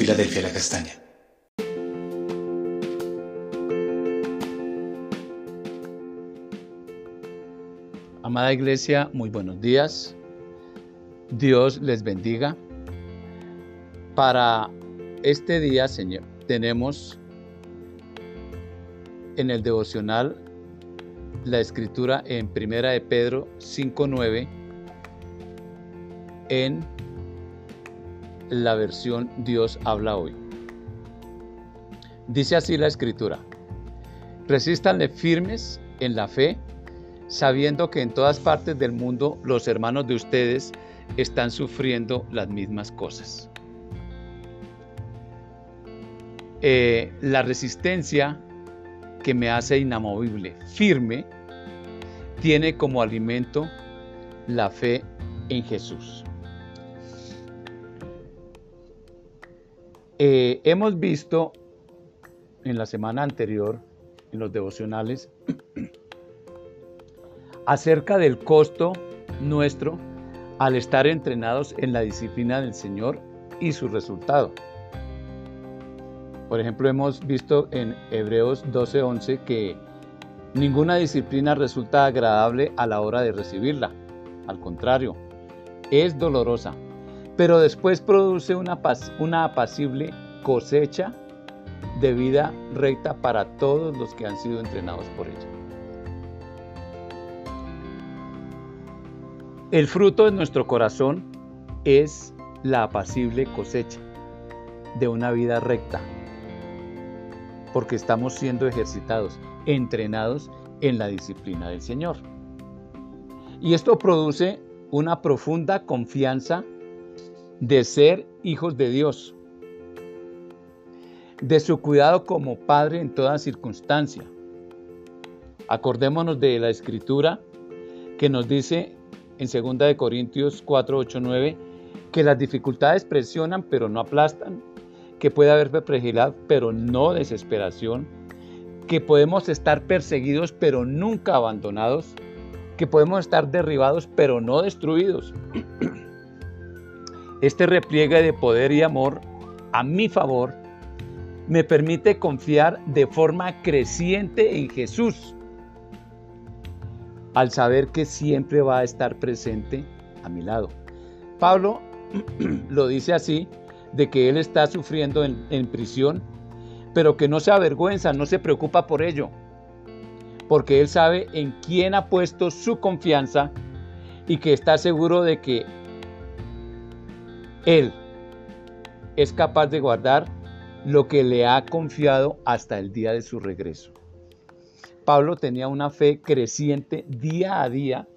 Filadelfia La Castaña. Amada Iglesia, muy buenos días. Dios les bendiga. Para este día, Señor, tenemos en el devocional la escritura en Primera de Pedro 5:9 en la versión Dios habla hoy. Dice así la escritura: Resístanle firmes en la fe sabiendo que en todas partes del mundo los hermanos de ustedes están sufriendo las mismas cosas. Eh, la resistencia que me hace inamovible, firme, tiene como alimento la fe en Jesús. Eh, hemos visto en la semana anterior, en los devocionales, acerca del costo nuestro al estar entrenados en la disciplina del Señor y su resultado. Por ejemplo, hemos visto en Hebreos 12:11 que ninguna disciplina resulta agradable a la hora de recibirla. Al contrario, es dolorosa, pero después produce una, una apacible cosecha de vida recta para todos los que han sido entrenados por ella. El fruto de nuestro corazón es la apacible cosecha de una vida recta, porque estamos siendo ejercitados, entrenados en la disciplina del Señor. Y esto produce una profunda confianza de ser hijos de Dios, de su cuidado como Padre en toda circunstancia. Acordémonos de la escritura que nos dice en 2 Corintios 4, 8, 9, que las dificultades presionan pero no aplastan, que puede haber perplejidad pero no desesperación, que podemos estar perseguidos pero nunca abandonados, que podemos estar derribados pero no destruidos. Este repliegue de poder y amor a mi favor me permite confiar de forma creciente en Jesús al saber que siempre va a estar presente a mi lado. Pablo lo dice así, de que él está sufriendo en, prisión, pero que no se avergüenza, no se preocupa por ello, porque él sabe en quién ha puesto su confianza y que está seguro de que él es capaz de guardar lo que le ha confiado hasta el día de su regreso. Pablo tenía una fe creciente día a día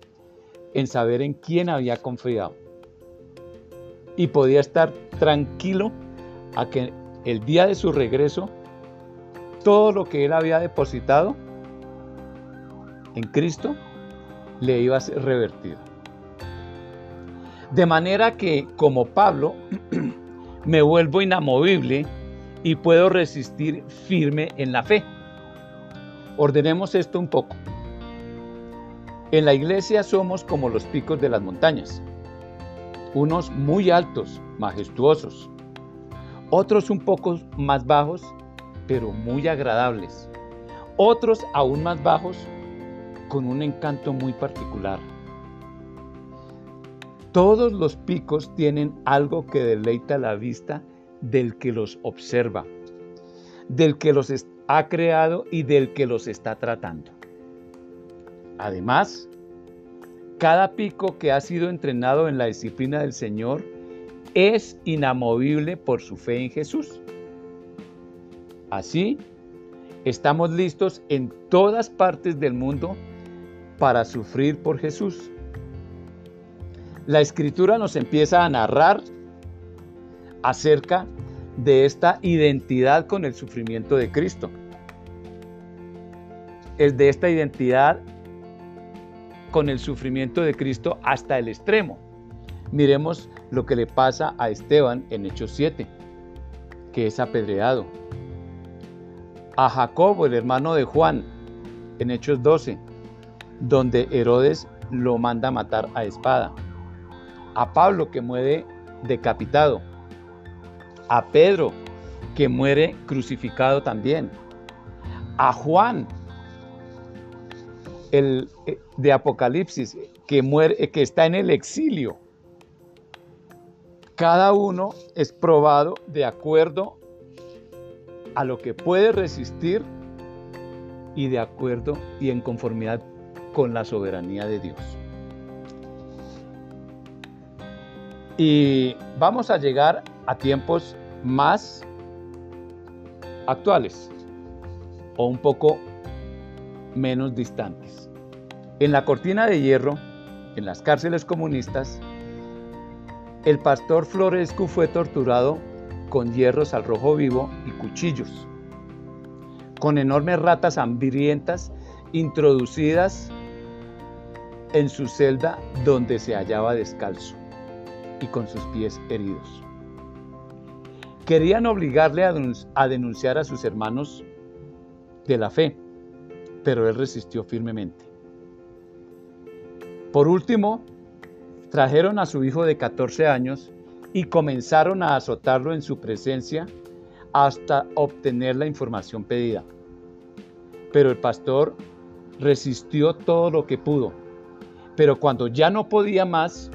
en saber en quién había confiado. Y podía estar tranquilo a que el día de su regreso, todo lo que él había depositado en Cristo le iba a ser revertido. De manera que, como Pablo, me vuelvo inamovible y puedo resistir firme en la fe. Ordenemos esto un poco. En la iglesia somos como los picos de las montañas, unos muy altos, majestuosos, otros un poco más bajos, pero muy agradables, otros aún más bajos, con un encanto muy particular. Todos los picos tienen algo que deleita la vista del que los observa, del que los, ha creado y del que los está tratando. Además, cada pico que ha sido entrenado en la disciplina del Señor es inamovible por su fe en Jesús. Así, estamos listos en todas partes del mundo para sufrir por Jesús. La escritura nos empieza a narrar acerca de esta identidad con el sufrimiento de Cristo. Es de esta identidad con el sufrimiento de Cristo hasta el extremo. Miremos lo que le pasa a Esteban en Hechos 7, que es apedreado. A Jacobo, el hermano de Juan, en Hechos 12, donde Herodes lo manda matar a espada. A Pablo, que muere decapitado a Pedro, que muere crucificado también, a Juan, el eh, de Apocalipsis, que muere, que está en el exilio. Cada uno es probado de acuerdo a lo que puede resistir y de acuerdo y en conformidad con la soberanía de Dios. Y vamos a llegar a tiempos más actuales o un poco menos distantes. En la cortina de hierro, en las cárceles comunistas, el pastor Florescu fue torturado con hierros al rojo vivo y cuchillos, con enormes ratas hambrientas introducidas en su celda donde se hallaba descalzo y con sus pies heridos. Querían obligarle a denunciar a sus hermanos de la fe, pero él resistió firmemente. Por último, trajeron a su hijo de 14 años y comenzaron a azotarlo en su presencia hasta obtener la información pedida. Pero el pastor resistió todo lo que pudo. Pero cuando ya no podía más,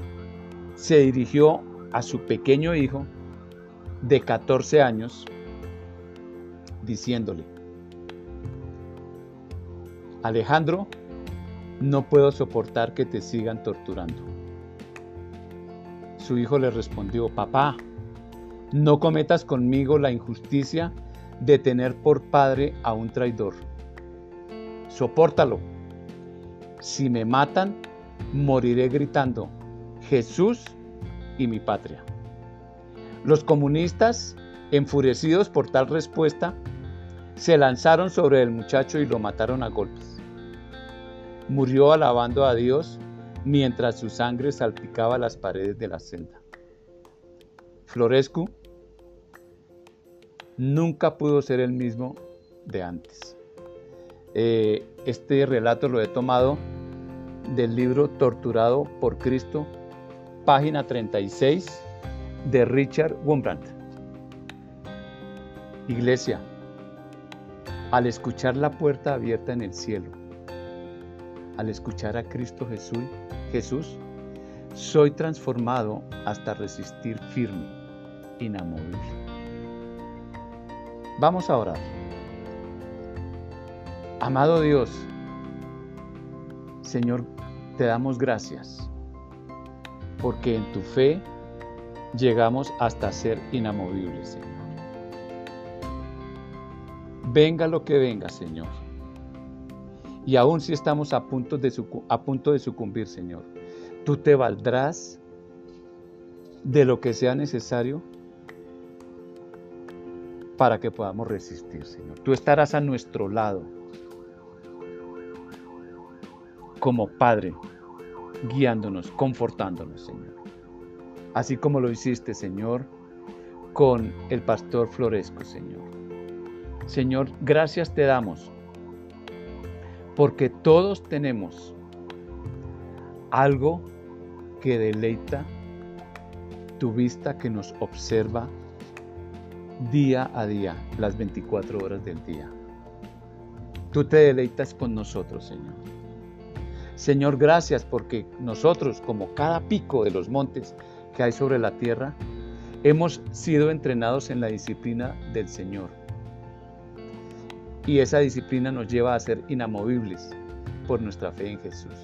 se dirigió a su pequeño hijo de 14 años, diciéndole, Alejandro, no puedo soportar que te sigan torturando. Su hijo le respondió, papá, no cometas conmigo la injusticia de tener por padre a un traidor. Sopórtalo. Si me matan, moriré gritando, Jesús y mi patria. Los comunistas, enfurecidos por tal respuesta, se lanzaron sobre el muchacho y lo mataron a golpes. Murió alabando a Dios mientras su sangre salpicaba las paredes de la celda. Florescu nunca pudo ser el mismo de antes. Eh, este relato lo he tomado del libro Torturado por Cristo, página 36 de Richard Wurmbrand. Iglesia, al escuchar la puerta abierta en el cielo, al escuchar a Cristo Jesús, Jesús, soy transformado hasta resistir firme, inamovible. Vamos a orar. Amado Dios, Señor, te damos gracias porque en tu fe llegamos hasta ser inamovibles, Señor. Venga lo que venga, Señor. Y aun si estamos a punto de, a punto de sucumbir, Señor, tú te valdrás de lo que sea necesario para que podamos resistir, Señor. Tú estarás a nuestro lado como Padre guiándonos, confortándonos, Señor. Así como lo hiciste, Señor, con el pastor Floresco, Señor. Señor, gracias te damos, porque todos tenemos algo que deleita tu vista que nos observa día a día, las 24 horas del día. Tú te deleitas con nosotros, Señor. Señor, gracias porque nosotros, como cada pico de los montes que hay sobre la tierra, hemos sido entrenados en la disciplina del Señor. Y esa disciplina nos lleva a ser inamovibles por nuestra fe en Jesús.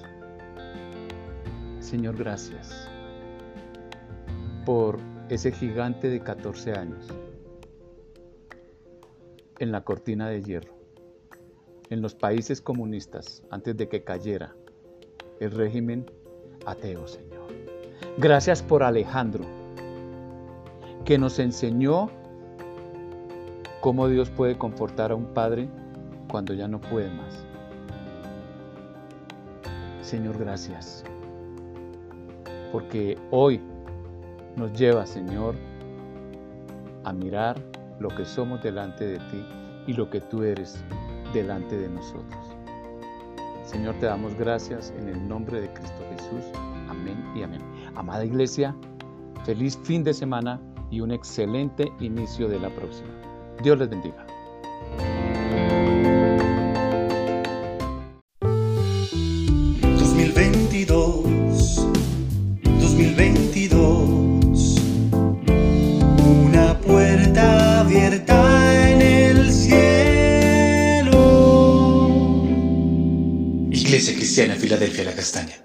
Señor, gracias por ese gigante de 14 años en la cortina de hierro, en los países comunistas, antes de que cayera el régimen ateo, Señor. Gracias por Alejandro, que nos enseñó cómo Dios puede confortar a un padre cuando ya no puede más. Señor, gracias, porque hoy nos lleva, Señor, a mirar lo que somos delante de ti y lo que tú eres delante de nosotros. Señor, te damos gracias en el nombre de Cristo Jesús. Amén y amén. Amada iglesia, feliz fin de semana y un excelente inicio de la próxima. Dios les bendiga. Cristiana Filadelfia La Castaña.